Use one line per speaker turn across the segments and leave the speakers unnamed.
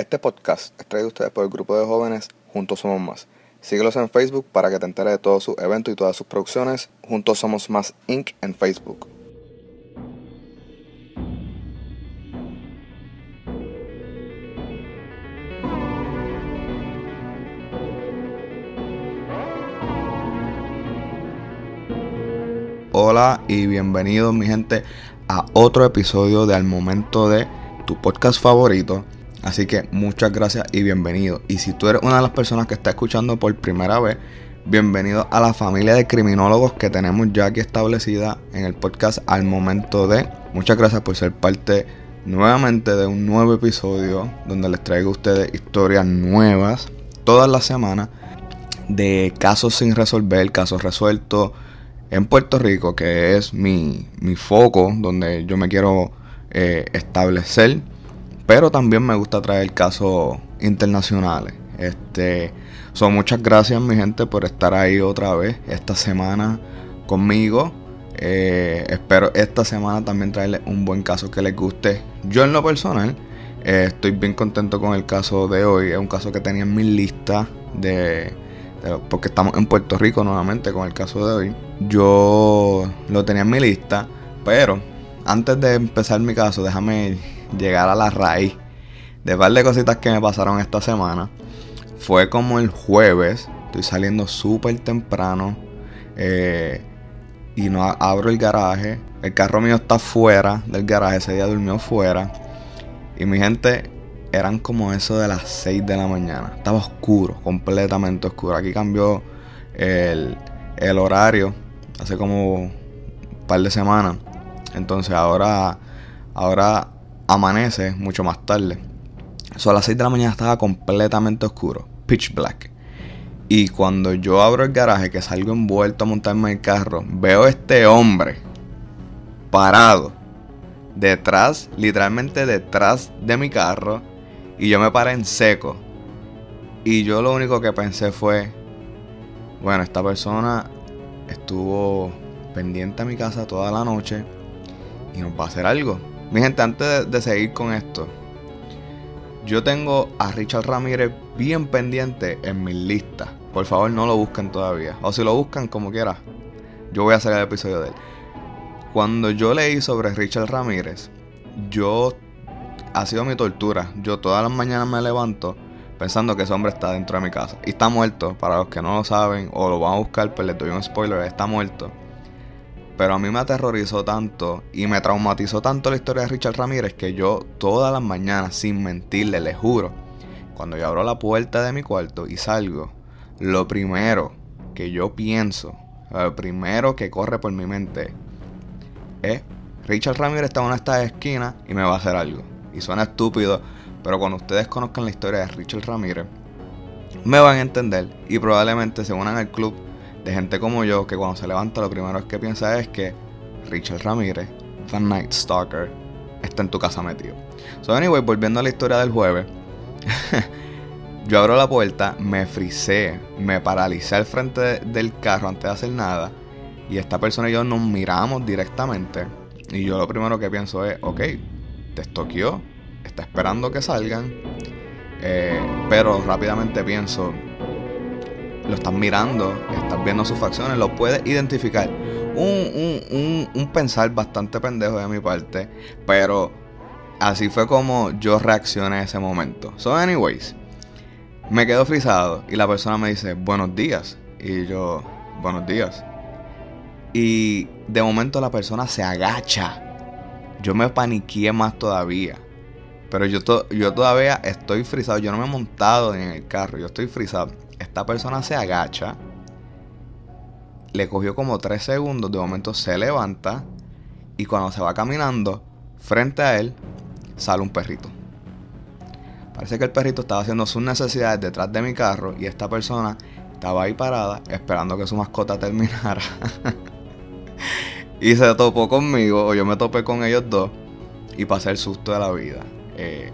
Este podcast es traído a ustedes por el grupo de jóvenes Juntos Somos Más. Síguelos en Facebook para que te enteres de todos sus eventos y todas sus producciones. Juntos Somos Más Inc. en Facebook. Hola y bienvenidos mi gente a otro episodio de Al Momento de tu podcast favorito. Así que muchas gracias y bienvenido. Y si tú eres una de las personas que está escuchando por primera vez, bienvenido a la familia de criminólogos que tenemos ya aquí establecida en el podcast al momento de. Muchas gracias por ser parte nuevamente de un nuevo episodio donde les traigo a ustedes historias nuevas todas las semanas de casos sin resolver, casos resueltos en Puerto Rico, que es mi, mi foco donde yo me quiero eh, establecer pero también me gusta traer casos internacionales. Este, son muchas gracias mi gente por estar ahí otra vez esta semana conmigo. Eh, espero esta semana también traerles un buen caso que les guste. Yo en lo personal eh, estoy bien contento con el caso de hoy. Es un caso que tenía en mi lista de, porque estamos en Puerto Rico nuevamente con el caso de hoy. Yo lo tenía en mi lista, pero antes de empezar mi caso, déjame llegar a la raíz de par de cositas que me pasaron esta semana. Fue como el jueves, estoy saliendo súper temprano eh, y no abro el garaje. El carro mío está fuera del garaje, ese día durmió fuera. Y mi gente, eran como eso de las 6 de la mañana. Estaba oscuro, completamente oscuro. Aquí cambió el, el horario hace como un par de semanas. Entonces ahora, ahora amanece mucho más tarde. So, a las 6 de la mañana estaba completamente oscuro, pitch black. Y cuando yo abro el garaje, que salgo envuelto a montarme el carro, veo este hombre parado detrás, literalmente detrás de mi carro, y yo me paré en seco. Y yo lo único que pensé fue, bueno, esta persona estuvo pendiente a mi casa toda la noche y nos va a hacer algo. Mi gente, antes de, seguir con esto, yo tengo a Richard Ramírez bien pendiente en mi lista. Por favor, no lo busquen todavía. O si lo buscan como quiera, yo voy a hacer el episodio de él. Cuando yo leí sobre Richard Ramírez, yo ha sido mi tortura. Yo todas las mañanas me levanto pensando que ese hombre está dentro de mi casa. Y está muerto, para los que no lo saben o lo van a buscar, pues les doy un spoiler, está muerto. Pero a mí me aterrorizó tanto y me traumatizó tanto la historia de Richard Ramírez que yo todas las mañanas, sin mentirle, le juro, cuando yo abro la puerta de mi cuarto y salgo, lo primero que yo pienso, lo primero que corre por mi mente es, Richard Ramírez está en una esquinas y me va a hacer algo. Y suena estúpido, pero cuando ustedes conozcan la historia de Richard Ramírez, me van a entender y probablemente se unan al club de gente como yo que cuando se levanta lo primero que piensa es que Richard Ramírez, The Night Stalker, está en tu casa metido. So, anyway, volviendo a la historia del jueves, yo abro la puerta, me frisé, me paralicé al frente del carro antes de hacer nada. Y esta persona y yo nos miramos directamente. Y yo lo primero que pienso es, ok, te estoqueó, está esperando que salgan. Eh, pero rápidamente pienso, lo estás mirando, estás viendo sus facciones, lo puedes identificar. Un, pensar bastante pendejo de mi parte, pero así fue como yo reaccioné en ese momento. So, anyways, me quedo frisado y la persona me dice, buenos días. Y yo, buenos días. Y de momento la persona se agacha. Yo me paniqué más todavía. Pero yo, yo todavía estoy frisado. Yo no me he montado en el carro. Yo estoy frisado. Esta persona se agacha. Le cogió como 3 segundos. De momento se levanta. Y cuando se va caminando, frente a él, sale un perrito. Parece que el perrito estaba haciendo sus necesidades detrás de mi carro. Y esta persona estaba ahí parada esperando que su mascota terminara. y se topó conmigo. O yo me topé con ellos dos. Y pasé el susto de la vida. Eh,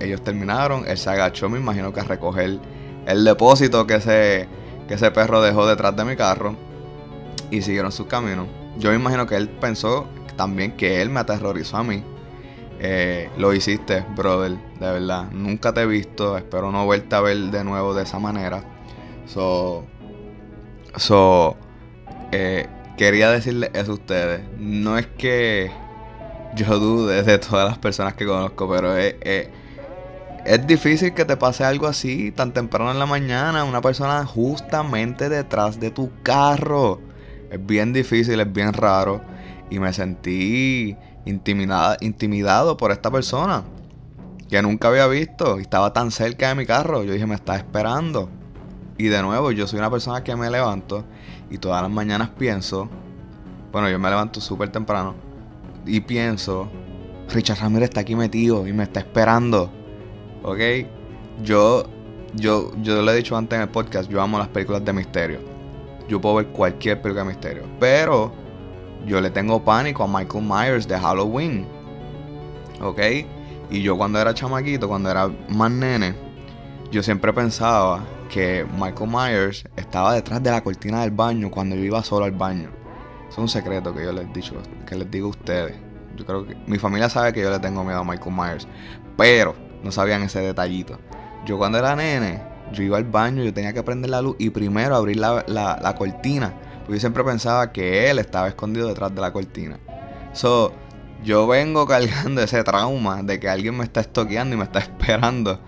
ellos terminaron. Él se agachó, me imagino que a recoger el depósito que ese, que ese perro dejó detrás de mi carro y siguieron su camino. Yo me imagino que él pensó también que él me aterrorizó a mí. Eh, lo hiciste, brother, de verdad. Nunca te he visto. Espero no verte a ver de nuevo de esa manera. So. So. Eh, quería decirle eso a ustedes. No es que yo dude de todas las personas que conozco, pero es, es, difícil que te pase algo así tan temprano en la mañana. Una persona justamente detrás de tu carro. Es bien difícil, es bien raro. Y me sentí intimidado, intimidado por esta persona que nunca había visto y estaba tan cerca de mi carro. Yo dije, me está esperando. Y de nuevo, yo soy una persona que me levanto y todas las mañanas pienso, bueno, yo me levanto súper temprano y pienso, Richard Ramírez está aquí metido y me está esperando. ¿Ok? Yo, yo, yo lo he dicho antes en el podcast, yo amo las películas de misterio. Yo puedo ver cualquier película de misterio. Pero yo le tengo pánico a Michael Myers de Halloween. ¿Ok? Y yo cuando era chamaquito, cuando era más nene, yo siempre pensaba que Michael Myers estaba detrás de la cortina del baño cuando yo iba solo al baño. Es un secreto que yo les dicho, que les digo a ustedes. Yo creo que mi familia sabe que yo le tengo miedo a Michael Myers, pero no sabían ese detallito. Yo cuando era nene, yo iba al baño, yo tenía que prender la luz y primero abrir la, la, cortina. Porque yo siempre pensaba que él estaba escondido detrás de la cortina. So, yo vengo cargando ese trauma de que alguien me está estoqueando y me está esperando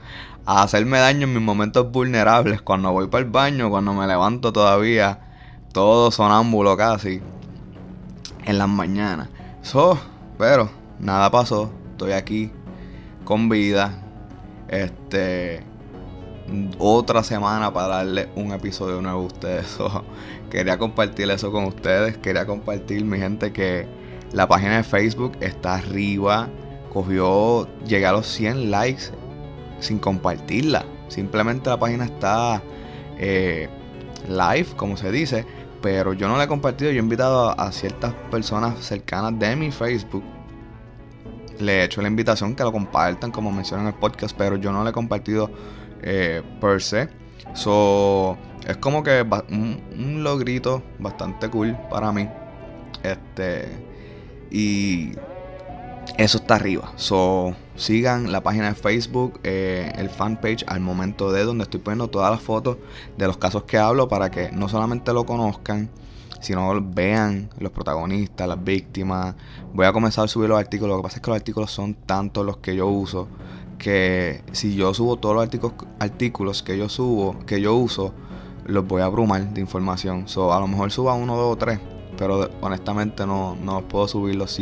a hacerme daño en mis momentos vulnerables. Cuando voy para el baño, cuando me levanto todavía, todo sonámbulo casi. En las mañanas. So, pero nada pasó. Estoy aquí con vida. Este otra semana para darle un episodio nuevo a ustedes. quería compartir eso con ustedes. Quería compartir, mi gente, que la página de Facebook está arriba. Cogió, llegué a los 100 likes sin compartirla. Simplemente la página está eh, live, como se dice. Pero yo no la he compartido. Yo he invitado a, ciertas personas cercanas de mi Facebook. Le he hecho la invitación que lo compartan, como mencionan en el podcast. Pero yo no la he compartido eh, per se. So, es como que un, logrito bastante cool para mí. Este. Y eso está arriba. So, sigan la página de Facebook, eh, el fanpage al momento de donde estoy poniendo todas las fotos de los casos que hablo para que no solamente lo conozcan, sino vean los protagonistas, las víctimas. Voy a comenzar a subir los artículos. Lo que pasa es que los artículos son tantos los que yo uso que si yo subo todos los artículos, artículos que yo subo, que yo uso, los voy a abrumar de información. So, a lo mejor suba uno, dos o tres, pero honestamente no, no puedo subir los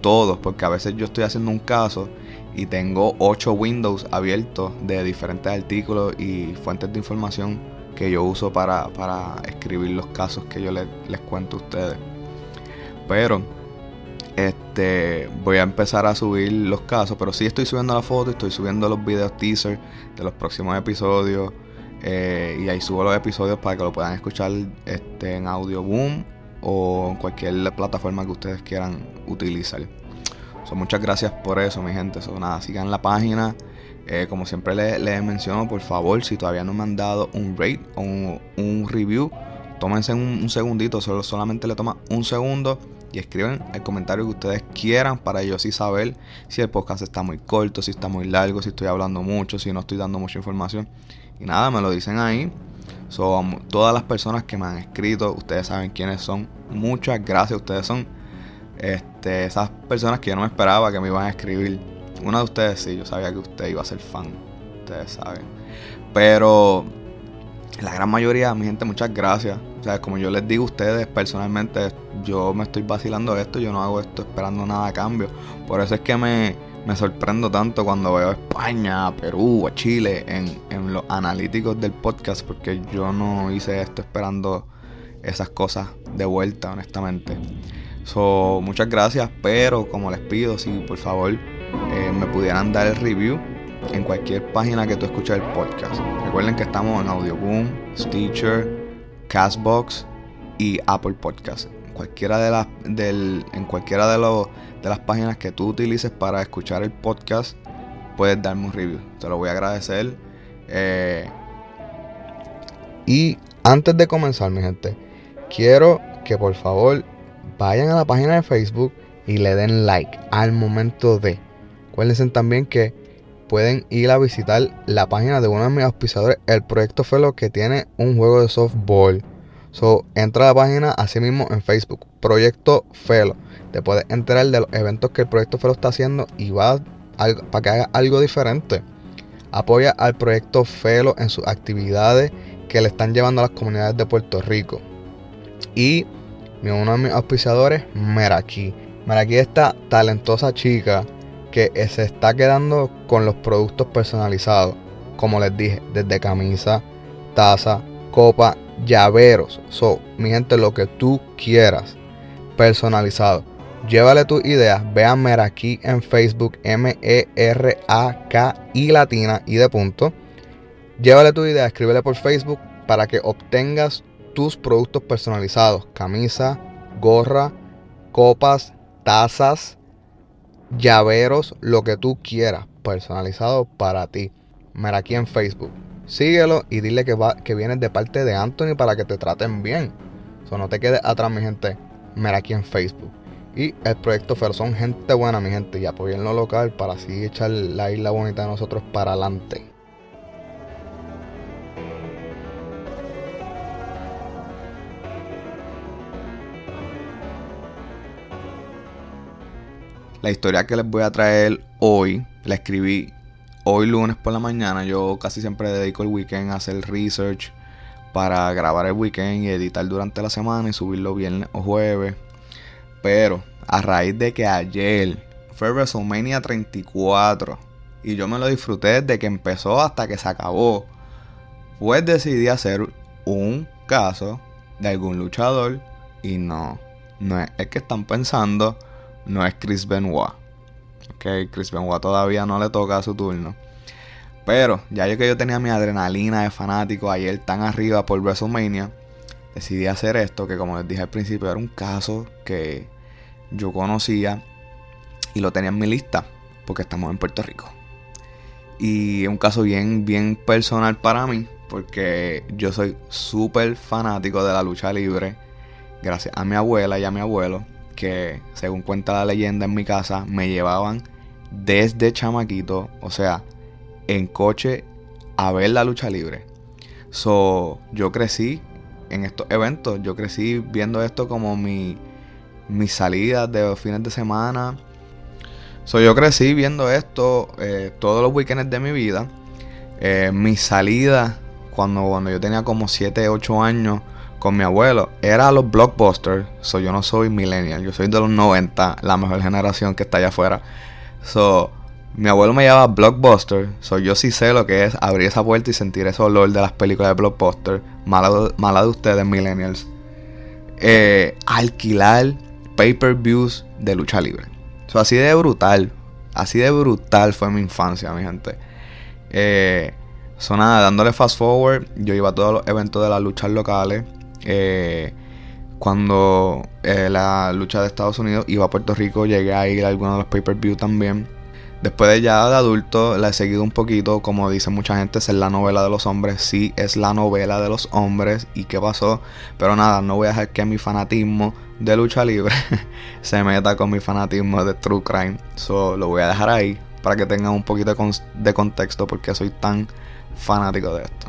todos, porque a veces yo estoy haciendo un caso y tengo ocho windows abiertos de diferentes artículos y fuentes de información que yo uso para, para escribir los casos que yo les, les cuento a ustedes. Pero este, voy a empezar a subir los casos, pero sí estoy subiendo la foto, estoy subiendo los videos teaser de los próximos episodios. Eh, y ahí subo los episodios para que lo puedan escuchar este, en Audio Boom o en cualquier plataforma que ustedes quieran utilizar. muchas gracias por eso, mi gente. So, nada, sigan la página. Eh, como siempre les, menciono, por favor, si todavía no me han dado un rate o un, review, tómense un, un segundito, solo, solamente le toma un segundo y escriben el comentario que ustedes quieran para yo sí saber si el podcast está muy corto, si está muy largo, si estoy hablando mucho, si no estoy dando mucha información. Y nada, me lo dicen ahí. Son todas las personas que me han escrito, ustedes saben quiénes son. Muchas gracias, ustedes son este, esas personas que yo no me esperaba que me iban a escribir. Una de ustedes sí, yo sabía que usted iba a ser fan, ustedes saben. Pero la gran mayoría, mi gente, muchas gracias. O sea, como yo les digo a ustedes personalmente, yo me estoy vacilando esto, yo no hago esto esperando nada a cambio. Por eso es que me, sorprendo tanto cuando veo a España, a Perú, a Chile en, en los analíticos del podcast, porque yo no hice esto esperando esas cosas de vuelta, honestamente. So, muchas gracias, pero como les pido, si por favor eh, me pudieran dar el review en cualquier página que tú escuches el podcast. Recuerden que estamos en Audioboom, Stitcher, Castbox y Apple Podcast. En cualquiera de las, del, en cualquiera de, los, de las páginas que tú utilices para escuchar el podcast, puedes darme un review. Te lo voy a agradecer. Eh, y antes de comenzar, mi gente, quiero que por favor vayan a la página de Facebook y le den like al momento de Acuérdense también que pueden ir a visitar la página de uno de mis auspiciadores, el Proyecto Felo, que tiene un juego de softball. So, entra a la página así mismo en Facebook, Proyecto Felo. Te puedes enterar de los eventos que el Proyecto Felo está haciendo y va para que haga algo diferente. Apoya al Proyecto Felo en sus actividades que le están llevando a las comunidades de Puerto Rico. Y uno de mis auspiciadores, Meraki. Meraki es esta talentosa chica que se está quedando con los productos personalizados. Como les dije, desde camisa, taza, copa, llaveros. So, mi gente, lo que tú quieras personalizado. Llévale tus ideas, vean Meraki en Facebook, M-E-R-A-K-I latina y de punto. Llévale tu idea, escríbele por Facebook para que obtengas tus productos personalizados. Camisa, gorra, copas, tazas, llaveros, lo que tú quieras, personalizado para ti. Meraki en Facebook. Síguelo y dile que, va, que vienes de parte de Anthony para que te traten bien. So, no te quedes atrás, mi gente. Meraki en Facebook. Y el proyecto Fer son gente buena, mi gente, y apoyen lo local para así echar la isla bonita de nosotros para adelante. La historia que les voy a traer hoy, la escribí hoy lunes por la mañana. Yo casi siempre dedico el weekend a hacer research para grabar el weekend y editar durante la semana y subirlo viernes o jueves. Pero a raíz de que ayer fue WrestleMania 34 y yo me lo disfruté desde que empezó hasta que se acabó, pues decidí hacer un caso de algún luchador y no, no es el que están pensando no es Chris Benoit. Ok, Chris Benoit todavía no le toca su turno. Pero ya yo que yo tenía mi adrenalina de fanático ayer tan arriba por WrestleMania, decidí hacer esto que como les dije al principio era un caso que yo conocía y lo tenía en mi lista porque estamos en Puerto Rico. Y es un caso bien, bien personal para mí porque yo soy súper fanático de la lucha libre gracias a mi abuela y a mi abuelo que, según cuenta la leyenda en mi casa, me llevaban desde chamaquito, o sea, en coche a ver la lucha libre. So, yo crecí en estos eventos, yo crecí viendo esto como mi, mis salidas de fines de semana. So, yo crecí viendo esto eh, todos los weekends de mi vida. Eh, mis salidas, cuando, cuando yo tenía como 7, 8 años, con mi abuelo era los blockbusters. So, yo no soy millennial, yo soy de los 90, la mejor generación que está allá afuera. So, mi abuelo me llevaba blockbuster. So, yo sí sé lo que es abrir esa puerta y sentir ese olor de las películas de blockbuster. Mala, mala de ustedes, millennials. Eh, alquilar pay-per-views de lucha libre. So, así de brutal. Así de brutal fue mi infancia, mi gente. Eh, so, nada, dándole fast forward, yo iba a todos los eventos de las luchas locales. Eh, cuando eh, la lucha de Estados Unidos iba a Puerto Rico, llegué a ir a algunos de los pay-per-view también. Después de ya de adulto, la he seguido un poquito, como dice mucha gente, es la novela de los hombres. Sí, es la novela de los hombres. ¿Y qué pasó? Pero nada, no voy a dejar que mi fanatismo de lucha libre se meta con mi fanatismo de true crime. So, lo voy a dejar ahí para que tengan un poquito de, contexto porque soy tan fanático de esto.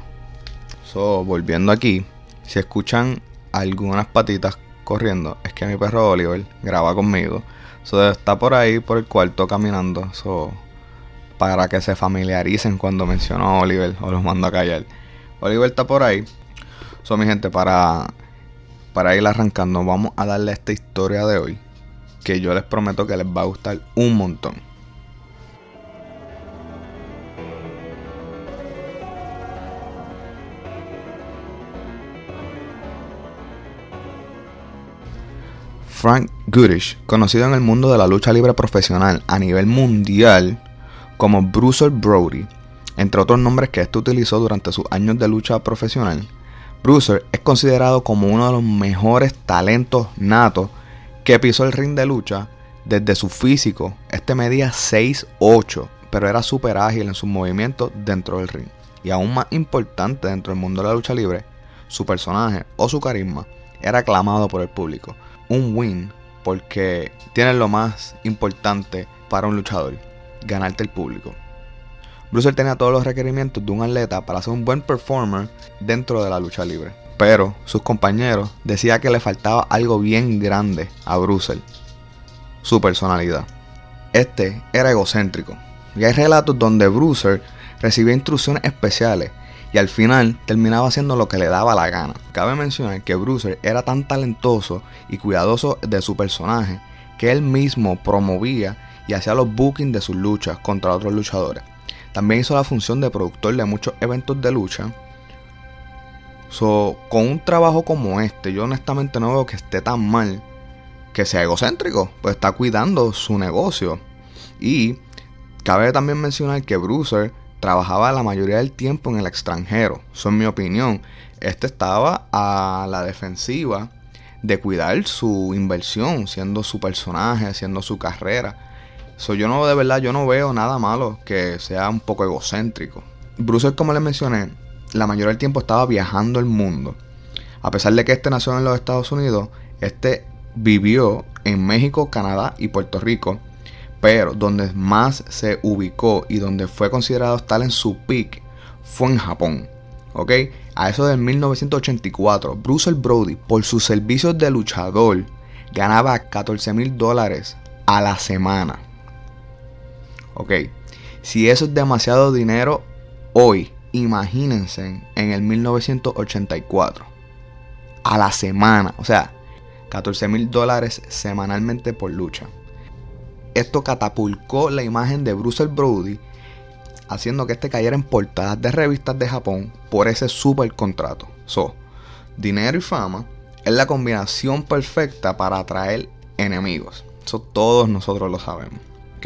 So, volviendo aquí, si escuchan algunas patitas corriendo, es que mi perro Oliver graba conmigo. So, está por ahí, por el cuarto, caminando. So, para que se familiaricen cuando menciono a Oliver o los mando a callar. Oliver está por ahí. So, mi gente, para, para ir arrancando, vamos a darle esta historia de hoy. Que yo les prometo que les va a gustar un montón. Frank Goodish, conocido en el mundo de la lucha libre profesional a nivel mundial como Bruiser Brody, entre otros nombres que este utilizó durante sus años de lucha profesional. Bruiser es considerado como uno de los mejores talentos natos que pisó el ring de lucha desde su físico. Este medía 6'8, pero era súper ágil en sus movimientos dentro del ring. Y aún más importante dentro del mundo de la lucha libre, su personaje o su carisma era aclamado por el público un win porque tiene lo más importante para un luchador, ganarte el público. Bruce tenía todos los requerimientos de un atleta para ser un buen performer dentro de la lucha libre. Pero sus compañeros decían que le faltaba algo bien grande a Bruce, su personalidad. Este era egocéntrico, y hay relatos donde Bruce recibía instrucciones especiales y al final terminaba haciendo lo que le daba la gana. Cabe mencionar que Bruce era tan talentoso y cuidadoso de su personaje que él mismo promovía y hacía los bookings de sus luchas contra otros luchadores. También hizo la función de productor de muchos eventos de lucha. con un trabajo como este, yo honestamente no veo que esté tan mal que sea egocéntrico, pues está cuidando su negocio. Y cabe también mencionar que Bruce trabajaba la mayoría del tiempo en el extranjero. Eso en mi opinión. Este estaba a la defensiva de cuidar su inversión, siendo su personaje, haciendo su carrera. So, yo no, de verdad, yo no veo nada malo que sea un poco egocéntrico. Bruce, como les mencioné, la mayoría del tiempo estaba viajando el mundo. A pesar de que este nació en los Estados Unidos, este vivió en México, Canadá y Puerto Rico pero donde más se ubicó y donde fue considerado estar en su peak fue en Japón. ¿Ok? A eso del 1984, Bruce Brody, por sus servicios de luchador, ganaba 14 mil dólares a la semana. ¿Ok? Si eso es demasiado dinero hoy, imagínense en el 1984. A la semana. O sea, 14 mil dólares semanalmente por lucha. Esto catapulcó la imagen de Bruce Brody, haciendo que este cayera en portadas de revistas de Japón por ese super contrato. So, dinero y fama es la combinación perfecta para atraer enemigos. Eso todos nosotros lo sabemos. ¿Ok?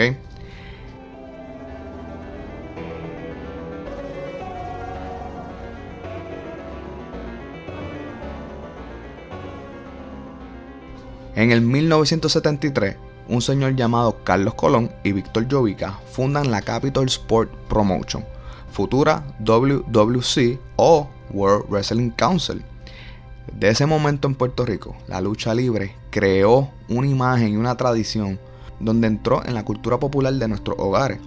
En el 1973, un señor llamado Carlos Colón y Víctor Jovica fundan la Capital Sport Promotion, futura WWC o World Wrestling Council. De ese momento en Puerto Rico, la lucha libre creó una imagen y una tradición donde entró en la cultura popular de nuestros hogares,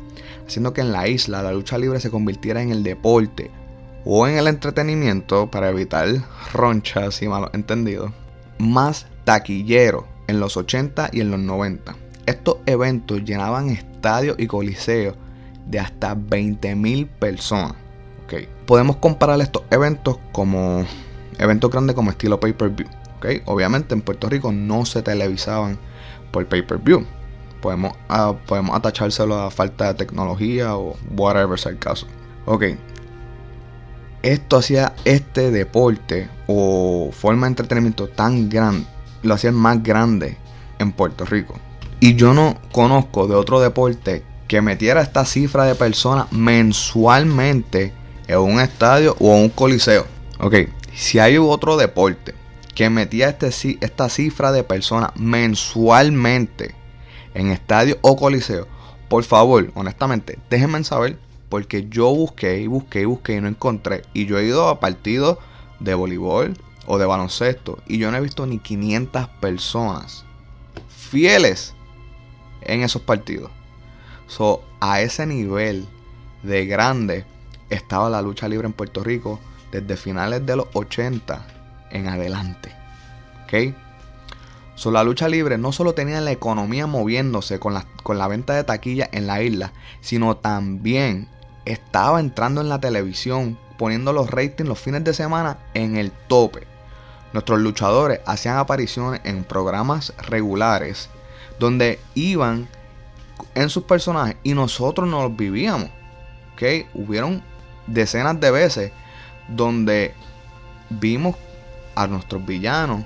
haciendo que en la isla la lucha libre se convirtiera en el deporte o en el entretenimiento para evitar ronchas y malos entendidos más taquillero en los 80 y en los 90. Estos eventos llenaban estadios y coliseos de hasta 20.000 personas. Okay. Podemos comparar estos eventos como eventos grandes como estilo pay-per-view. Okay. Obviamente en Puerto Rico no se televisaban por pay-per-view. Podemos, uh, podemos atachárselo a falta de tecnología o whatever sea el caso. Ok. Esto hacía este deporte o forma de entretenimiento tan grande lo hacían más grande en Puerto Rico. Y yo no conozco de otro deporte que metiera esta cifra de personas mensualmente en un estadio o un coliseo. Ok, si hay otro deporte que metía este, esta cifra de personas mensualmente en estadio o coliseo, por favor, honestamente, déjenme saber porque yo busqué y busqué y busqué y no encontré. Y yo he ido a partidos de voleibol, o de baloncesto y yo no he visto ni 500 personas fieles en esos partidos. So, a ese nivel de grande estaba la lucha libre en Puerto Rico desde finales de los 80 en adelante. So, la lucha libre no solo tenía la economía moviéndose con la, con la venta de taquilla en la isla, sino también estaba entrando en la televisión, poniendo los ratings los fines de semana en el tope. Nuestros luchadores hacían apariciones en programas regulares donde iban en sus personajes y nosotros nos los vivíamos. ¿okay? Hubieron decenas de veces donde vimos a nuestros villanos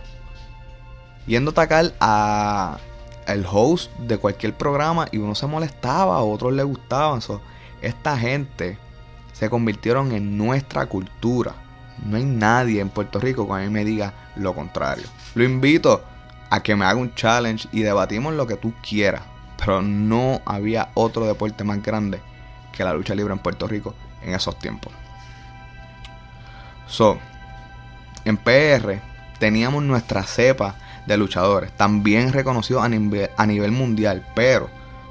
yendo a atacar a el host de cualquier programa y uno se molestaba, a otros le gustaban. esta gente se convirtieron en nuestra cultura. No hay nadie en Puerto Rico que a mí me diga lo contrario. Lo invito a que me haga un challenge y debatimos lo que tú quieras. Pero no había otro deporte más grande que la lucha libre en Puerto Rico en esos tiempos. So, en PR teníamos nuestra cepa de luchadores, también reconocidos a nivel, a nivel mundial, pero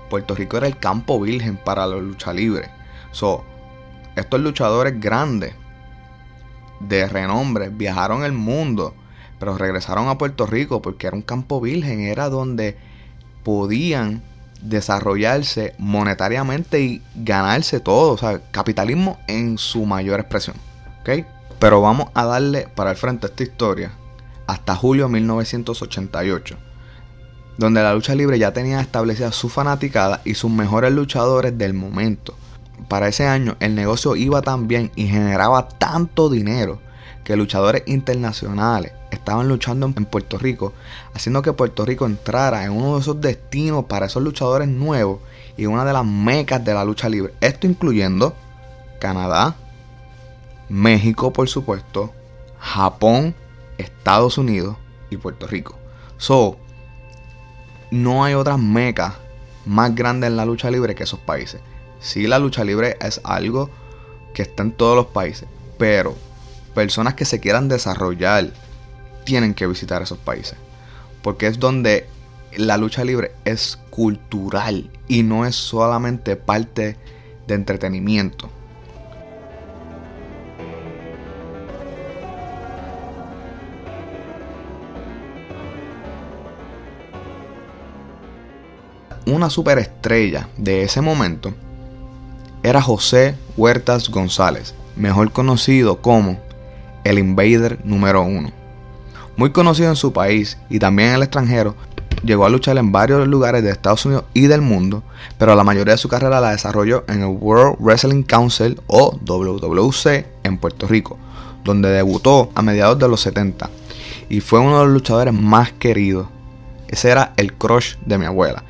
Puerto Rico era el campo virgen para la lucha libre. So, estos luchadores grandes, de renombre, viajaron el mundo, pero regresaron a Puerto Rico porque era un campo virgen, era donde podían desarrollarse monetariamente y ganarse todo, o sea, capitalismo en su mayor expresión. ¿ok? Pero vamos a darle para el frente esta historia hasta julio de 1988, donde la lucha libre ya tenía establecida su fanaticada y sus mejores luchadores del momento. Para ese año el negocio iba tan bien y generaba tanto dinero que luchadores internacionales estaban luchando en Puerto Rico, haciendo que Puerto Rico entrara en uno de esos destinos para esos luchadores nuevos y una de las mecas de la lucha libre. Esto incluyendo Canadá, México, por supuesto, Japón, Estados Unidos y Puerto Rico. So, no hay otras mecas más grandes en la lucha libre que esos países. Sí, la lucha libre es algo que está en todos los países, pero personas que se quieran desarrollar tienen que visitar esos países. Porque es donde la lucha libre es cultural y no es solamente parte de entretenimiento. Una superestrella de ese momento era José Huertas González, mejor conocido como el Invader número uno. Muy conocido en su país y también en el extranjero, llegó a luchar en varios lugares de Estados Unidos y del mundo, pero la mayoría de su carrera la desarrolló en el World Wrestling Council o WWC en Puerto Rico, donde debutó a mediados de los 70 y fue uno de los luchadores más queridos. Ese era el crush de mi abuela.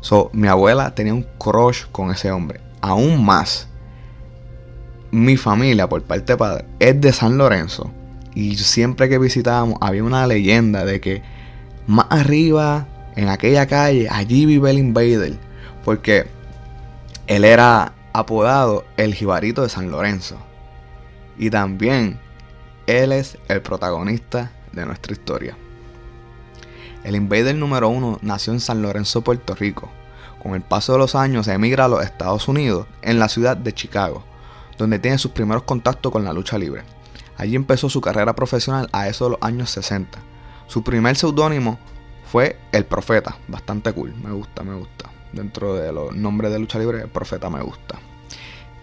So, mi abuela tenía un crush con ese hombre. Aún más, mi familia por parte de padre es de San Lorenzo. Y siempre que visitábamos había una leyenda de que más arriba, en aquella calle, allí vive el Invader. Porque él era apodado el Jibarito de San Lorenzo. Y también él es el protagonista de nuestra historia. El Invader número uno nació en San Lorenzo, Puerto Rico. Con el paso de los años emigra a los Estados Unidos, en la ciudad de Chicago donde tiene sus primeros contactos con la lucha libre. Allí empezó su carrera profesional a eso de los años 60. Su primer seudónimo fue El Profeta, bastante cool, me gusta, me gusta. Dentro de los nombres de lucha libre, El Profeta me gusta.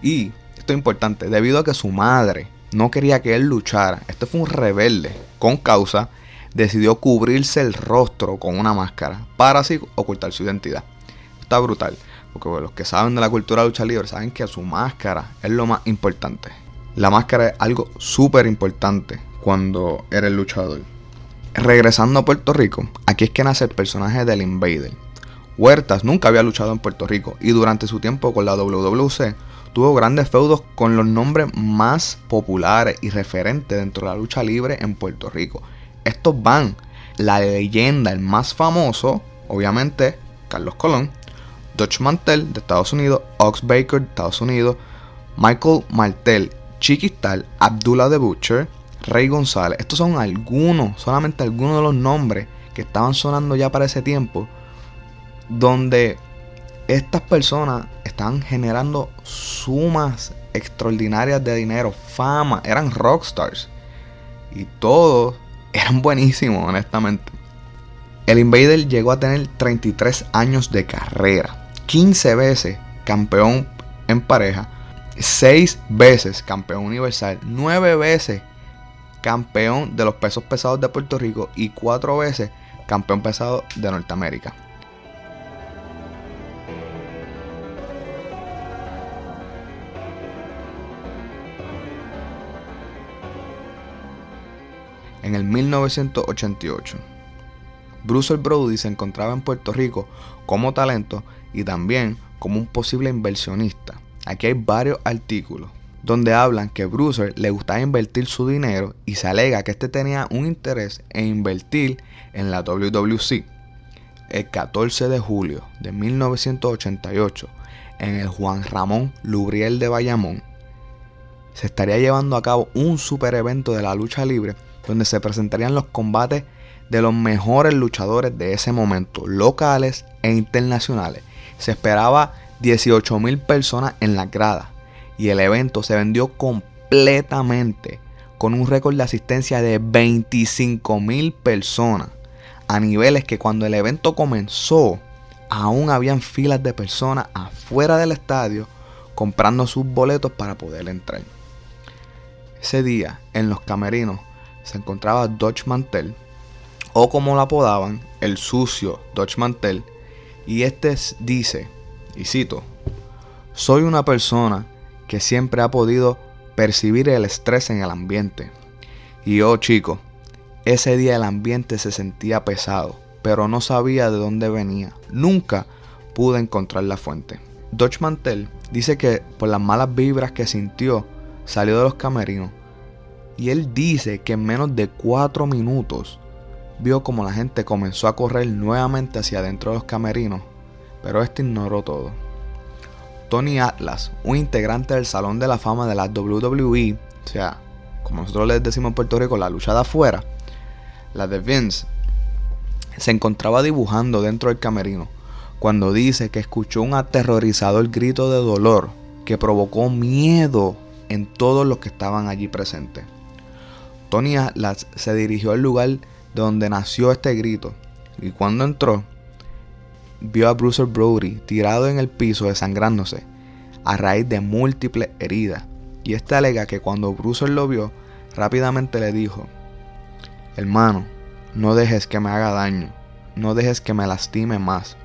Y, esto es importante, debido a que su madre no quería que él luchara, este fue un rebelde con causa, decidió cubrirse el rostro con una máscara para así ocultar su identidad. Brutal. Porque los que saben de la cultura de lucha libre saben que su máscara es lo más importante. La máscara es algo súper importante cuando eres luchador. Regresando a Puerto Rico, aquí es que nace el personaje del Invader. Huertas nunca había luchado en Puerto Rico y durante su tiempo con la WWC tuvo grandes feudos con los nombres más populares y referentes dentro de la lucha libre en Puerto Rico. Estos van la leyenda, el más famoso, obviamente, Carlos Colón, Dutch Mantel de Estados Unidos, Ox Baker de Estados Unidos, Michael Martel, Chiquistal, Abdullah the Butcher, Rey González. Estos son algunos, solamente algunos de los nombres que estaban sonando ya para ese tiempo, donde estas personas estaban generando sumas extraordinarias de dinero, fama, eran rockstars. Y todos eran buenísimos, honestamente. El Invader llegó a tener 33 años de carrera. 15 veces campeón en pareja, 6 veces campeón universal, 9 veces campeón de los pesos pesados de Puerto Rico y 4 veces campeón pesado de Norteamérica. En el 1988, Bruce Brody se encontraba en Puerto Rico como talento y también como un posible inversionista. Aquí hay varios artículos donde hablan que Bruce le gustaba invertir su dinero y se alega que este tenía un interés en invertir en la WWC. El 14 de julio de 1988, en el Juan Ramón Lubriel de Bayamón, se estaría llevando a cabo un super evento de la lucha libre donde se presentarían los combates de los mejores luchadores de ese momento, locales e internacionales. Se esperaba 18 mil personas en la grada y el evento se vendió completamente con un récord de asistencia de 25 mil personas a niveles que cuando el evento comenzó aún habían filas de personas afuera del estadio comprando sus boletos para poder entrar. Ese día en los camerinos se encontraba Dodge Mantel o como lo apodaban, el sucio Dodge Mantel y este dice, y cito, soy una persona que siempre ha podido percibir el estrés en el ambiente. Y oh chico, ese día el ambiente se sentía pesado, pero no sabía de dónde venía. Nunca pude encontrar la fuente. Dodge Mantel dice que por las malas vibras que sintió, salió de los camerinos. Y él dice que en menos de cuatro minutos vio como la gente comenzó a correr nuevamente hacia adentro de los camerinos, pero este ignoró todo. Tony Atlas, un integrante del Salón de la Fama de la WWE, o sea, como nosotros les decimos en Puerto Rico, la lucha de afuera, la de Vince, se encontraba dibujando dentro del camerino cuando dice que escuchó un aterrorizador grito de dolor que provocó miedo en todos los que estaban allí presentes. Tony Atlas se dirigió al lugar donde nació este grito. Y cuando entró vio a Bruce Brody tirado en el piso desangrándose a raíz de múltiples heridas. Y este alega que cuando Bruce lo vio rápidamente le dijo hermano no dejes que me haga daño no dejes que me lastime más.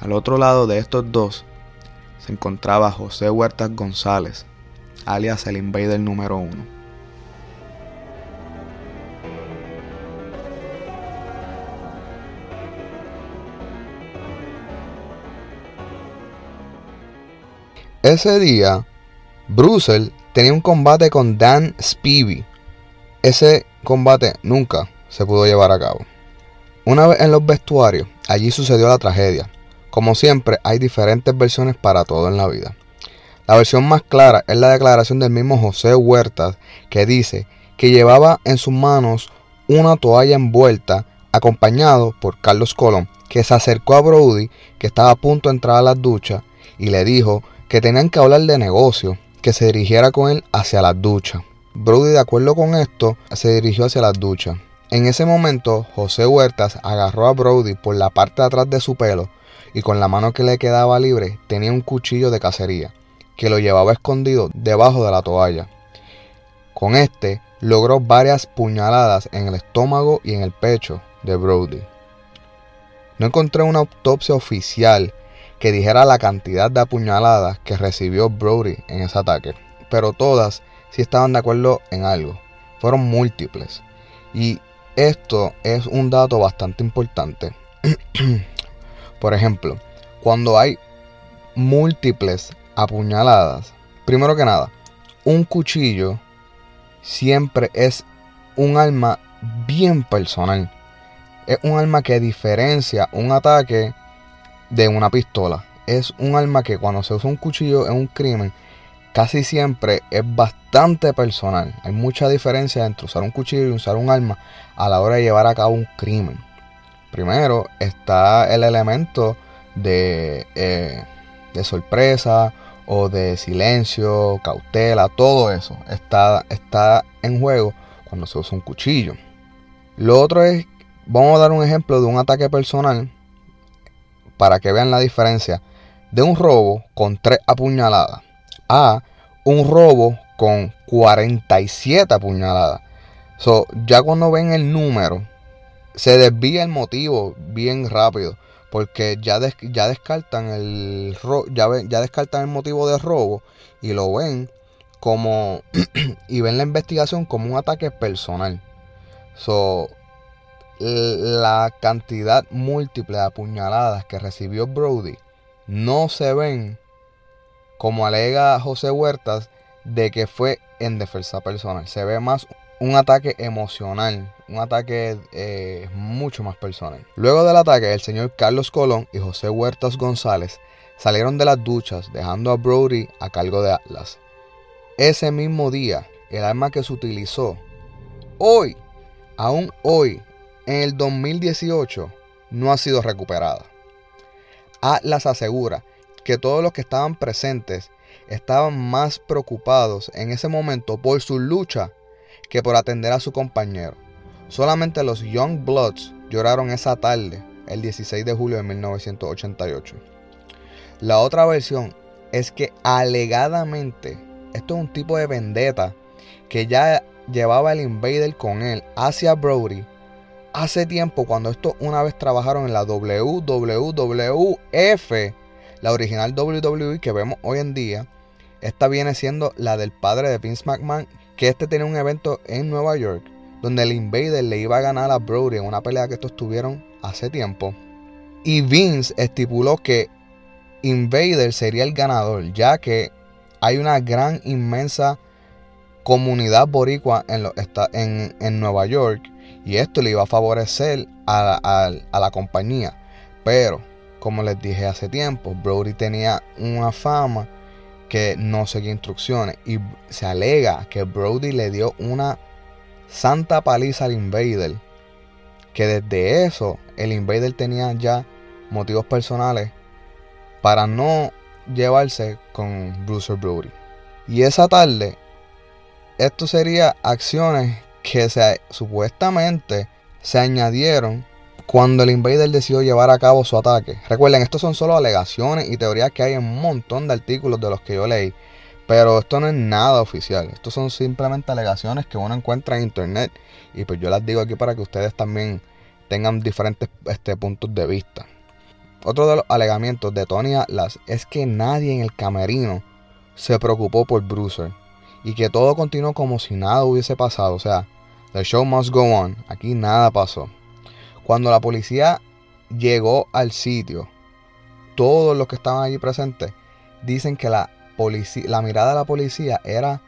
Al otro lado de estos dos se encontraba José Huertas González alias el Invader número uno Ese día, Brussel tenía un combate con Dan Spivey. Ese combate nunca se pudo llevar a cabo. Una vez en los vestuarios, allí sucedió la tragedia. Como siempre, hay diferentes versiones para todo en la vida. La versión más clara es la declaración del mismo José Huertas, que dice que llevaba en sus manos una toalla envuelta, acompañado por Carlos Colón, que se acercó a Brody, que estaba a punto de entrar a la ducha, y le dijo que tenían que hablar de negocio, que se dirigiera con él hacia las duchas. Brody, de acuerdo con esto, se dirigió hacia las duchas. En ese momento, José Huertas agarró a Brody por la parte de atrás de su pelo y con la mano que le quedaba libre tenía un cuchillo de cacería que lo llevaba escondido debajo de la toalla. Con este logró varias puñaladas en el estómago y en el pecho de Brody. No encontré una autopsia oficial que dijera la cantidad de apuñaladas que recibió Brody en ese ataque. Pero todas sí estaban de acuerdo en algo. Fueron múltiples. Y esto es un dato bastante importante. Por ejemplo, cuando hay múltiples apuñaladas, primero que nada, un cuchillo siempre es un arma bien personal. Es un arma que diferencia un ataque de una pistola. Es un arma que cuando se usa un cuchillo en un crimen, casi siempre es bastante personal. Hay mucha diferencia entre usar un cuchillo y usar un arma a la hora de llevar a cabo un crimen. Primero está el elemento de, eh, de sorpresa o de silencio, cautela, todo eso está, está en juego cuando se usa un cuchillo. Lo otro es, vamos a dar un ejemplo de un ataque personal para que vean la diferencia de un robo con tres apuñaladas a un robo con 47 apuñaladas. So, ya cuando ven el número, se desvía el motivo bien rápido. Porque ya, descartan el ya descartan el motivo de robo y lo ven como y ven la investigación como un ataque personal. So, la cantidad múltiple de apuñaladas que recibió Brody no se ven, como alega José Huertas, de que fue en defensa personal. Se ve más un ataque emocional, un ataque eh, mucho más personal. Luego del ataque, el señor Carlos Colón y José Huertas González salieron de las duchas, dejando a Brody a cargo de Atlas. Ese mismo día, el arma que se utilizó, hoy, aún hoy, en el 2018 no ha sido recuperada. Atlas asegura que todos los que estaban presentes estaban más preocupados en ese momento por su lucha que por atender a su compañero. Solamente los Young Bloods lloraron esa tarde, el 16 de julio de 1988. La otra versión es que alegadamente esto es un tipo de vendetta que ya llevaba el Invader con él hacia Brody hace tiempo cuando estos una vez trabajaron en la WWF, la original WWE que vemos hoy en día. Esta viene siendo la del padre de Vince McMahon, que este tenía un evento en Nueva York donde el Invader le iba a ganar a Brody en una pelea que estos tuvieron hace tiempo. Y Vince estipuló que Invader sería el ganador, ya que hay una gran, inmensa comunidad boricua en, en, Nueva York y esto le iba a favorecer a, la compañía. Pero, como les dije hace tiempo, Brody tenía una fama que no seguía instrucciones y se alega que Brody le dio una santa paliza al Invader. Que desde eso el Invader tenía ya motivos personales para no llevarse con Bruce Brody. Y esa tarde, esto sería acciones que se, supuestamente se añadieron cuando el Invader decidió llevar a cabo su ataque. Recuerden, estos son solo alegaciones y teorías que hay en un montón de artículos de los que yo leí. Pero esto no es nada oficial. Estos son simplemente alegaciones que uno encuentra en internet. Y pues yo las digo aquí para que ustedes también tengan diferentes este, puntos de vista. Otro de los alegamientos de Tony Atlas es que nadie en el camerino se preocupó por Bruiser y que todo continuó como si nada hubiese pasado. O sea, the show must go on. Aquí nada pasó. Cuando la policía llegó al sitio, todos los que estaban allí presentes dicen que la, la mirada de la policía era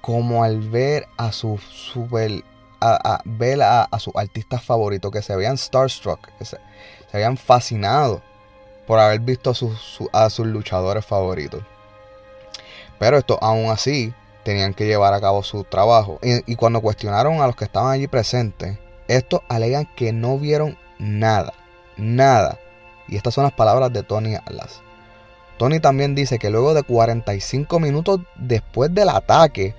como al ver a su super a, ver a, sus artistas favoritos que se veían starstruck, que se, habían fascinado por haber visto a sus, a sus luchadores favoritos. Pero esto aún así tenían que llevar a cabo su trabajo. Y, cuando cuestionaron a los que estaban allí presentes, estos alegan que no vieron nada, nada. Y estas son las palabras de Tony Atlas. Tony también dice que luego de 45 minutos después del ataque,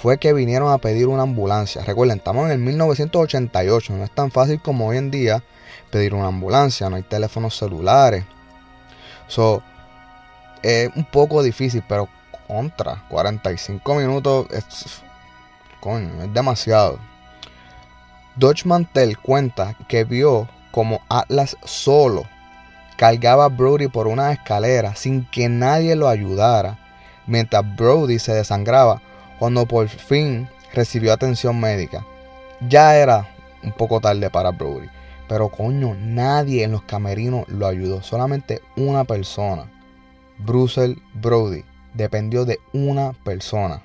fue que vinieron a pedir una ambulancia. Recuerden, estamos en el 1988, no es tan fácil como hoy en día pedir una ambulancia, no hay teléfonos celulares. So, es un poco difícil, pero contra 45 minutos es, coño, es demasiado. Dodge Mantel cuenta que vio como Atlas solo cargaba a Brody por una escalera sin que nadie lo ayudara, mientras Brody se desangraba cuando por fin recibió atención médica. Ya era un poco tarde para Brody, pero coño, nadie en los camerinos lo ayudó, solamente una persona. Bruce Brody dependió de una persona,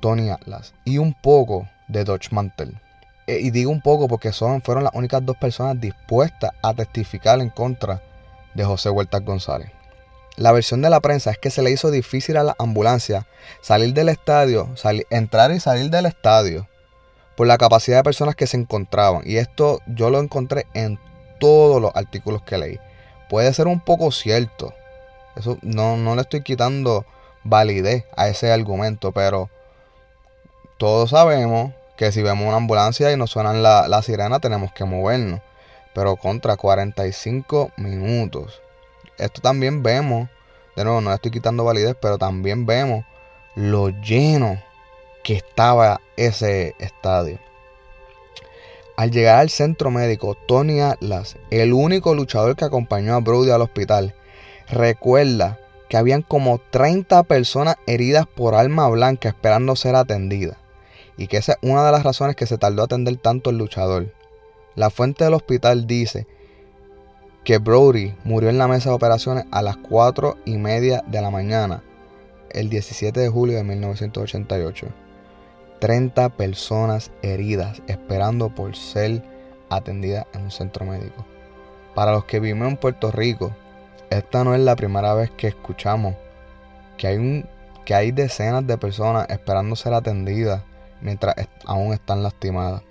Tony Atlas, y un poco de Dodge Mantel. E, y digo un poco porque son, fueron las únicas dos personas dispuestas a testificar en contra de José Huertas González. La versión de la prensa es que se le hizo difícil a la ambulancia salir del estadio, entrar y salir del estadio por la capacidad de personas que se encontraban. Y esto yo lo encontré en todos los artículos que leí. Puede ser un poco cierto. Eso no, no le estoy quitando validez a ese argumento, pero todos sabemos que si vemos una ambulancia y nos suenan la, la sirena tenemos que movernos. Pero contra 45 minutos esto también vemos, de nuevo no estoy quitando validez, pero también vemos lo lleno que estaba ese estadio. Al llegar al centro médico, Tony Atlas, el único luchador que acompañó a Brody al hospital, recuerda que habían como 30 personas heridas por alma blanca esperando ser atendidas. Y que esa es una de las razones que se tardó a atender tanto el luchador. La fuente del hospital dice que Brody murió en la mesa de operaciones a las 4 y media de la mañana, el 17 de julio de 1988. 30 personas heridas esperando por ser atendidas en un centro médico. Para los que vivimos en Puerto Rico, esta no es la primera vez que escuchamos que hay, un, que hay decenas de personas esperando ser atendidas mientras aún están lastimadas.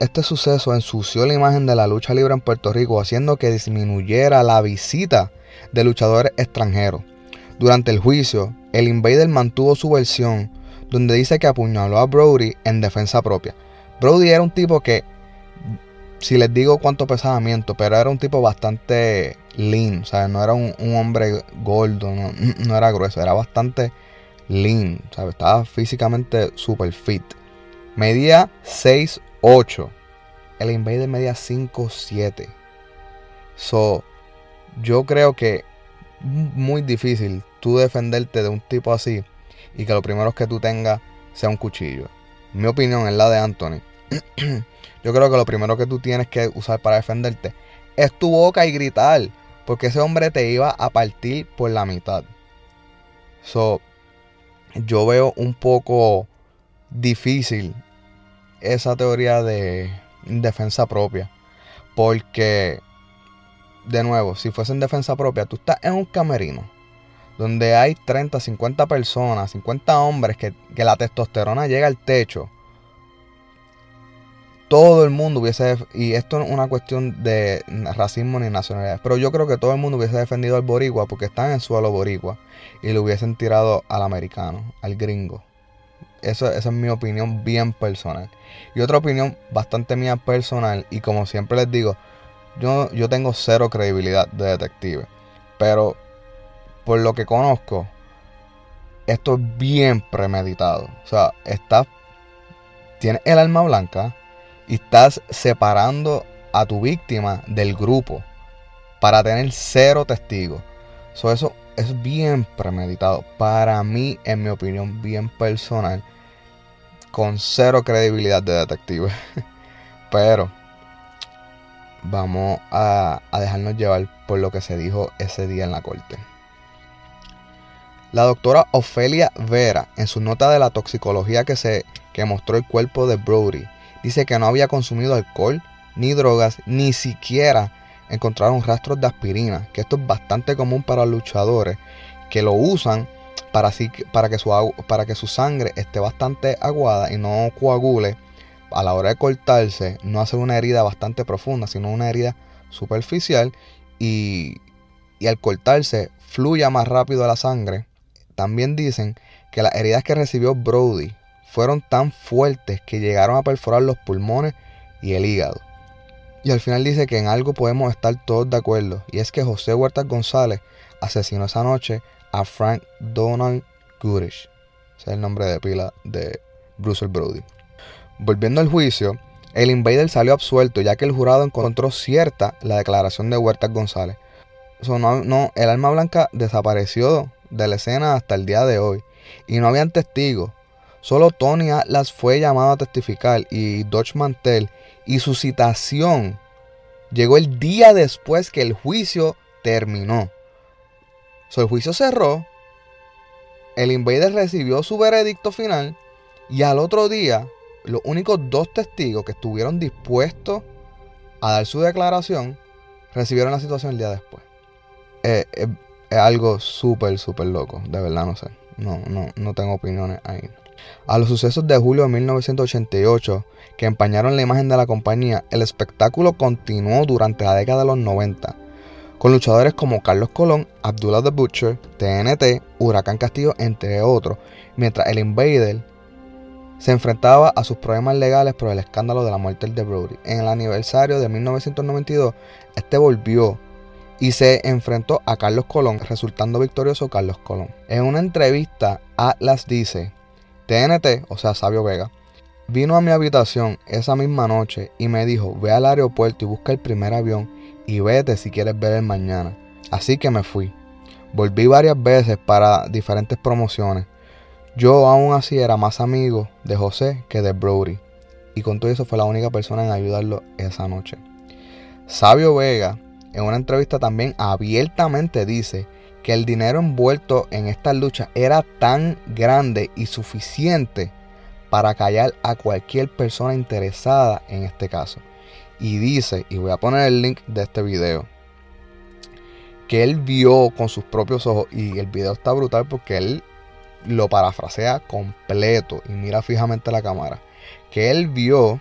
este suceso ensució la imagen de la lucha libre en Puerto Rico, haciendo que disminuyera la visita de luchadores extranjeros. Durante el juicio, el Invader mantuvo su versión, donde dice que apuñaló a Brody en defensa propia. Brody era un tipo que, si les digo cuánto pesaba, miento, pero era un tipo bastante lean, o sea, no era un, hombre gordo, no, era grueso, era bastante lean, ¿sabes? estaba físicamente super fit. Medía 6'8". El Invader medía 5'7". So, yo creo que muy difícil tú defenderte de un tipo así y que lo primero que tú tengas sea un cuchillo. Mi opinión es la de Anthony. yo creo que lo primero que tú tienes que usar para defenderte es tu boca y gritar. Porque ese hombre te iba a partir por la mitad. So, yo veo un poco difícil esa teoría de defensa propia. Porque, de nuevo, si fuese en defensa propia, tú estás en un camerino donde hay 30, 50 personas, 50 hombres que, que la testosterona llega al techo. Todo el mundo hubiese, y esto no es una cuestión de racismo ni nacionalidad, pero yo creo que todo el mundo hubiese defendido al boricua porque están en suelo boricua y le hubiesen tirado al americano, al gringo. Eso, esa es mi opinión bien personal. Y otra opinión bastante mía personal. Y como siempre les digo, yo, yo tengo cero credibilidad de detective. Pero por lo que conozco, esto es bien premeditado. O sea, estás, tienes el alma blanca y estás separando a tu víctima del grupo para tener cero testigos. eso es bien premeditado. Para mí, en mi opinión, bien personal con cero credibilidad de detective. Pero vamos a, dejarnos llevar por lo que se dijo ese día en la corte. La doctora Ofelia Vera, en su nota de la toxicología que, se, que mostró el cuerpo de Brody, dice que no había consumido alcohol ni drogas, ni siquiera encontraron rastros de aspirina, que esto es bastante común para luchadores que lo usan para, así, para, que su, para que su sangre esté bastante aguada y no coagule a la hora de cortarse, no hacer una herida bastante profunda, sino una herida superficial y, y al cortarse fluya más rápido la sangre. También dicen que las heridas que recibió Brody fueron tan fuertes que llegaron a perforar los pulmones y el hígado. Y al final dice que en algo podemos estar todos de acuerdo, y es que José Huerta González asesinó esa noche a Frank Donald Goodish. Ese es el nombre de pila de Bruce Brody. Volviendo al juicio, el invader salió absuelto ya que el jurado encontró cierta la declaración de Huertas González. no, el alma blanca desapareció de la escena hasta el día de hoy y no habían testigos. Solo Tony Atlas fue llamado a testificar y Dodge Mantel y su citación llegó el día después que el juicio terminó. So, el juicio cerró, el invader recibió su veredicto final y al otro día los únicos dos testigos que estuvieron dispuestos a dar su declaración recibieron la situación el día después. Eh, eh, es algo súper, súper loco, de verdad no sé. No, no, no tengo opiniones ahí. A los sucesos de julio de 1988 que empañaron la imagen de la compañía, el espectáculo continuó durante la década de los 90 con luchadores como Carlos Colón, Abdullah the Butcher, TNT, Huracán Castillo, entre otros, mientras el Invader se enfrentaba a sus problemas legales por el escándalo de la muerte de Brody. En el aniversario de 1992, este volvió y se enfrentó a Carlos Colón, resultando victorioso Carlos Colón. En una entrevista, Atlas dice, TNT, o sea, Sabio Vega, vino a mi habitación esa misma noche y me dijo, ve al aeropuerto y busca el primer avión y vete si quieres ver el mañana. Así que me fui. Volví varias veces para diferentes promociones. Yo aún así era más amigo de José que de Brody. Y con todo eso fue la única persona en ayudarlo esa noche. Sabio Vega, en una entrevista también abiertamente dice que el dinero envuelto en esta lucha era tan grande y suficiente para callar a cualquier persona interesada en este caso. Y dice, y voy a poner el link de este video, que él vio con sus propios ojos, y el video está brutal porque él lo parafrasea completo y mira fijamente la cámara, que él vio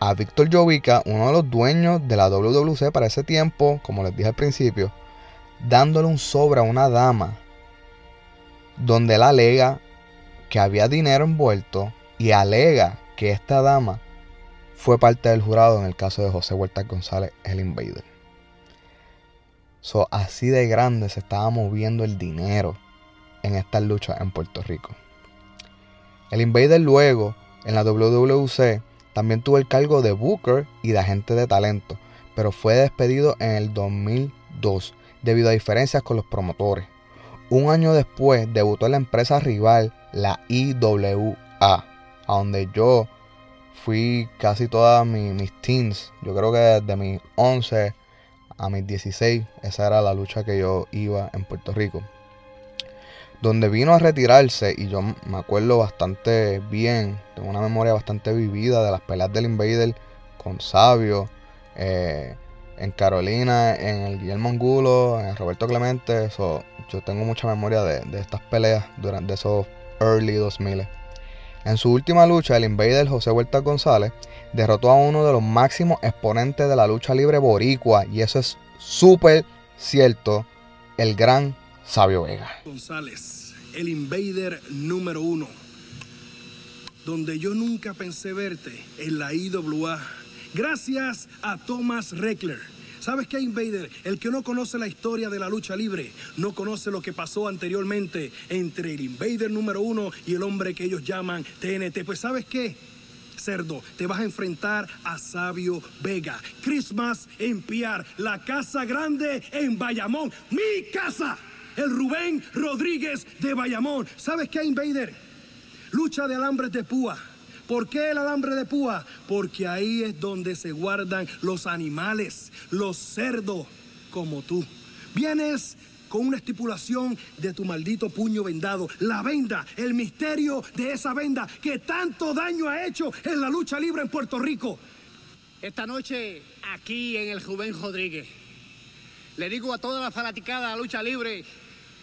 a Víctor Jovica, uno de los dueños de la WWC para ese tiempo, como les dije al principio, dándole un sobre a una dama donde él alega que había dinero envuelto y alega que esta dama fue parte del jurado en el caso de José Huerta González, el Invader. So, así de grande se estaba moviendo el dinero en estas luchas en Puerto Rico. El Invader luego, en la WWC, también tuvo el cargo de Booker y de agente de talento, pero fue despedido en el 2002 debido a diferencias con los promotores. Un año después debutó en la empresa rival, la IWA, a donde yo fui casi todas mis, teens. Yo creo que desde mis 11 a mis 16, esa era la lucha que yo iba en Puerto Rico. Donde vino a retirarse, y yo me acuerdo bastante bien, tengo una memoria bastante vivida de las peleas del Invader con Sabio, eh, en Carolina, en el Guillermo Angulo, en Roberto Clemente. Eso, yo tengo mucha memoria de, estas peleas durante esos early 2000. En su última lucha, el Invader José Huerta González derrotó a uno de los máximos exponentes de la lucha libre boricua, y eso es súper cierto, el gran Sabio Vega.
González, el Invader número uno, donde yo nunca pensé verte en la IWA, gracias a Thomas Reckler ¿Sabes qué, Invader? El que no conoce la historia de la lucha libre, no conoce lo que pasó anteriormente entre el Invader número uno y el hombre que ellos llaman TNT. Pues ¿sabes qué? Cerdo, te vas a enfrentar a Sabio Vega. Christmas en Piar, la casa grande en Bayamón. Mi casa, el Rubén Rodríguez de Bayamón. ¿Sabes qué, Invader? Lucha de alambres de púa. ¿Por qué el alambre de púa? Porque ahí es donde se guardan los animales, los cerdos como tú. Vienes con una estipulación de tu maldito puño vendado, la venda, el misterio de esa venda que tanto daño ha hecho en la lucha libre en Puerto Rico.
Esta noche, aquí en el Juven Rodríguez, le digo a toda la fanaticada de la lucha libre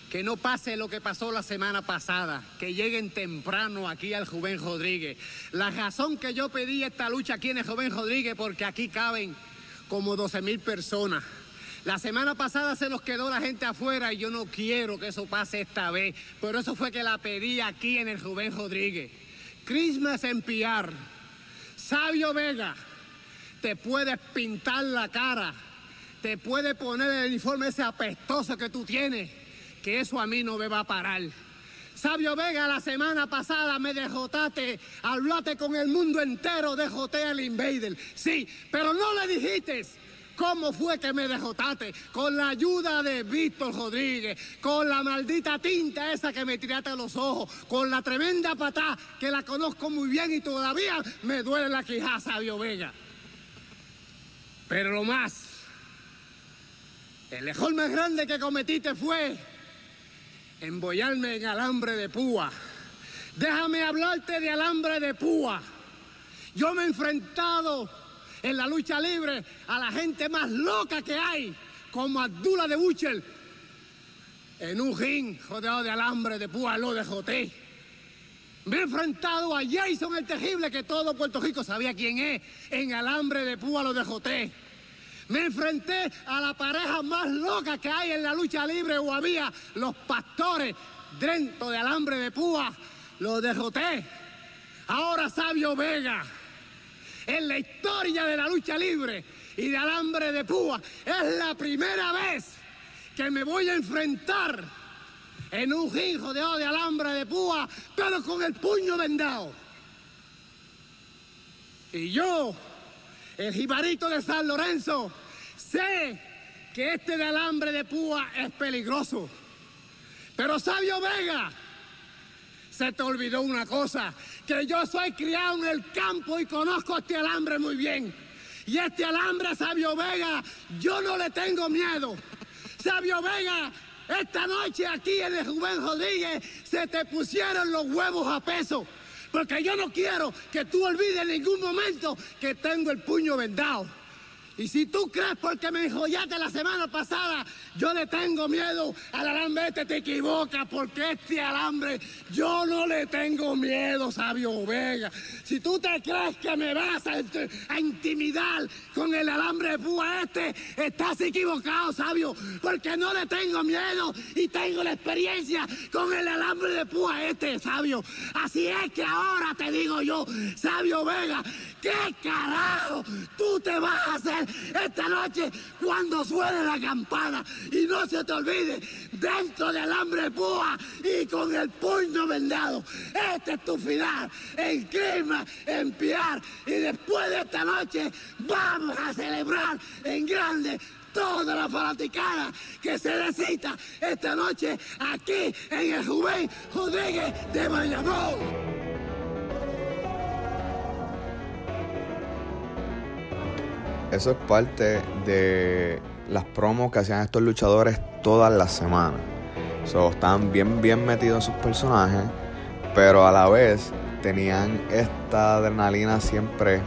que no pase lo que pasó la semana pasada, que lleguen temprano aquí al Juven Rodríguez. La razón que yo pedí esta lucha aquí en el Juven Rodríguez, porque aquí caben como 12 mil personas. La semana pasada se nos quedó la gente afuera y yo no quiero que eso pase esta vez. Por eso fue que la pedí aquí en el Juven Rodríguez. Christmas en Piar. Sabio Vega, te puedes pintar la cara. Te puede poner el uniforme ese apestoso que tú tienes que eso a mí no me va a parar. Sabio Vega, la semana pasada me dejotaste, hablaste con el mundo entero, dejoté al Invader. Sí, pero no le dijiste cómo fue que me dejotaste. Con la ayuda de Víctor Rodríguez, con la maldita tinta esa que me tiraste a los ojos, con la tremenda patá que la conozco muy bien y todavía me duele la quijada, Sabio Vega. Pero lo más, el mejor más grande que cometiste fue embollarme en alambre de púa. Déjame hablarte de alambre de púa. Yo me he enfrentado en la lucha libre a la gente más loca que hay, como Abdullah de Buchel, en un ring rodeado de alambre de púa, lo de Joté. Me he enfrentado a Jason el Terrible, que todo Puerto Rico sabía quién es, en alambre de púa, lo de Joté. Me enfrenté a la pareja más loca que hay en la lucha libre o había los pastores dentro de alambre de púa. Los derroté. Ahora Sabio Vega, en la historia de la lucha libre y de alambre de púa, es la primera vez que me voy a enfrentar en un ring de de alambre de púa, pero con el puño vendado. Y yo el jibarito de San Lorenzo, sé que este de alambre de púa es peligroso. Pero Sabio Vega, se te olvidó una cosa, que yo soy criado en el campo y conozco este alambre muy bien. Y este alambre, Sabio Vega, yo no le tengo miedo. Sabio Vega, esta noche aquí en el Juven Rodríguez se te pusieron los huevos a peso. Porque yo no quiero que tú olvides en ningún momento que tengo el puño vendado. Y si tú crees porque me enjollaste la semana pasada, yo le tengo miedo al alambre este, te equivocas, porque este alambre yo no le tengo miedo, sabio Vega. Si tú te crees que me vas a, a intimidar con el alambre de púa este, estás equivocado, sabio, porque no le tengo miedo y tengo la experiencia con el alambre de púa este, sabio. Así es que ahora te digo yo, sabio Vega, ¿qué carajo tú te vas a hacer? Esta noche cuando suene la campana. Y no se te olvide, dentro del hambre púa y con el puño vendado. Este es tu final en clima, en piar. Y después de esta noche vamos a celebrar en grande toda la fanaticada que se necesita esta noche aquí en el Juven Rodríguez de Bayamón.
Eso es parte de las promos que hacían estos luchadores todas las semanas. So, estaban bien, bien metidos en sus personajes, pero a la vez tenían esta adrenalina siempre,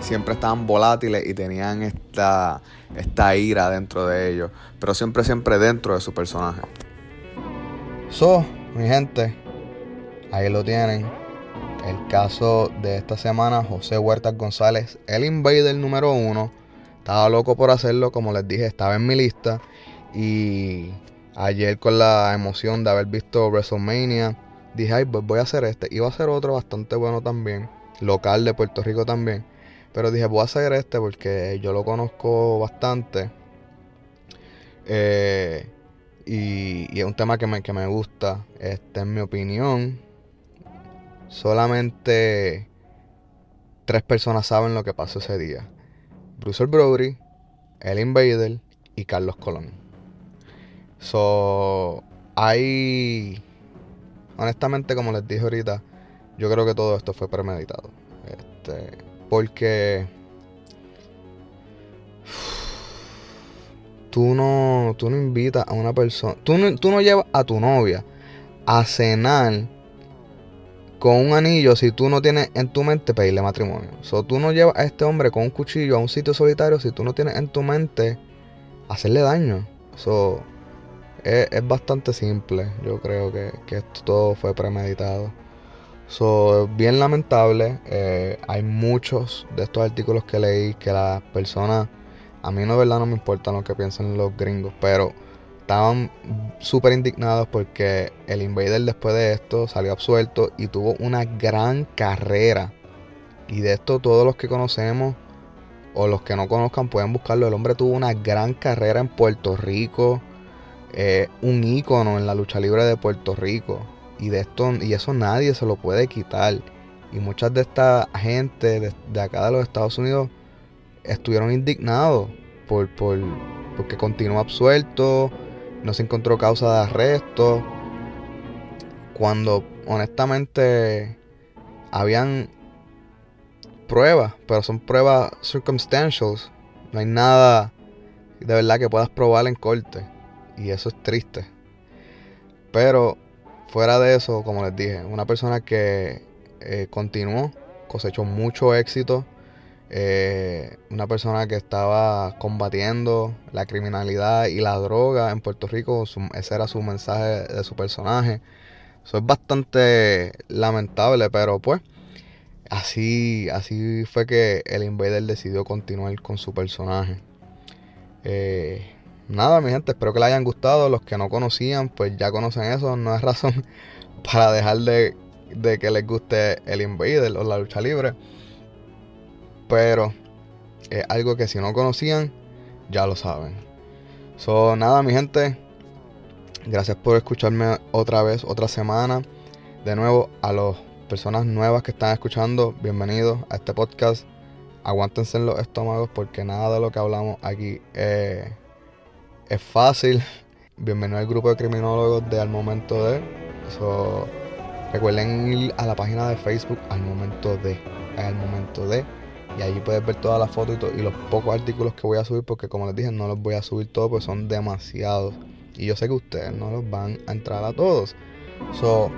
siempre estaban volátiles y tenían esta, esta ira dentro de ellos, pero siempre, siempre dentro de su personaje. So, mi gente, ahí lo tienen el caso de esta semana, José Huertas González, el invader número uno. Estaba loco por hacerlo, como les dije, estaba en mi lista. Y ayer con la emoción de haber visto WrestleMania, dije, ay, pues voy a hacer este. Iba a hacer otro bastante bueno también, local de Puerto Rico también. Pero dije, voy a hacer este porque yo lo conozco bastante. Eh, y, es un tema que me, que me gusta. Este, en mi opinión, solamente tres personas saben lo que pasó ese día. Bruce Brody, El Invader y Carlos Colón. So, hay... Honestamente, como les dije ahorita, yo creo que todo esto fue premeditado. Este, porque... Tú no, tú no invitas a una persona... Tú no, tú no llevas a tu novia a cenar con un anillo si tú no tienes en tu mente pedirle matrimonio. O tú no llevas a este hombre con un cuchillo a un sitio solitario si tú no tienes en tu mente hacerle daño. So, es, bastante simple. Yo creo que, esto todo fue premeditado. So, bien lamentable. Eh, hay muchos de estos artículos que leí que las personas, a mí no verdad no me importa lo que piensen los gringos, pero estaban súper indignados porque el Invader después de esto salió absuelto y tuvo una gran carrera. Y de esto todos los que conocemos o los que no conozcan pueden buscarlo. El hombre tuvo una gran carrera en Puerto Rico, eh, un ícono en la lucha libre de Puerto Rico. Y de esto y eso nadie se lo puede quitar. Y muchas de esta gente de, acá de los Estados Unidos estuvieron indignados por, por porque continuó absuelto no se encontró causa de arresto. Cuando honestamente habían pruebas, pero son pruebas circumstantials. No hay nada de verdad que puedas probar en corte. Y eso es triste. Pero fuera de eso, como les dije, una persona que eh, continuó, cosechó mucho éxito eh, una persona que estaba combatiendo la criminalidad y la droga en Puerto Rico, ese era su mensaje de su personaje. Eso es bastante lamentable, pero pues así, así fue que el Invader decidió continuar con su personaje. Eh, nada, mi gente, espero que les hayan gustado. Los que no conocían, pues ya conocen eso. No es razón para dejar de, de que les guste el Invader o la lucha libre. Pero es algo que si no conocían, ya lo saben. So, nada, mi gente. Gracias por escucharme otra vez, otra semana. De nuevo, a las personas nuevas que están escuchando, bienvenidos a este podcast. Aguántense en los estómagos porque nada de lo que hablamos aquí es fácil. Bienvenido al grupo de criminólogos de Al Momento de. So, recuerden ir a la página de Facebook Al Momento de. Al Momento de y allí puedes ver todas las fotos y, los pocos artículos que voy a subir, porque como les dije, no los voy a subir todos, porque son demasiados. Y yo sé que ustedes no los van a entrar a todos. So,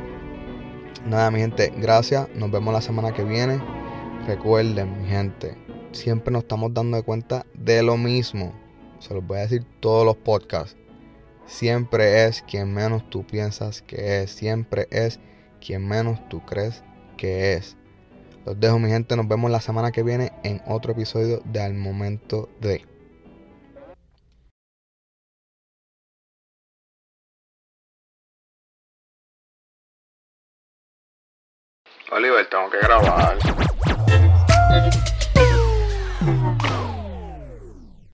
nada, mi gente, gracias. Nos vemos la semana que viene. Recuerden, mi gente, siempre nos estamos dando cuenta de lo mismo. Se los voy a decir todos los podcasts. Siempre es quien menos tú piensas que es. Siempre es quien menos tú crees que es. Los dejo mi gente, nos vemos la semana que viene en otro episodio de Al Momento de... Oliver, tengo que grabar.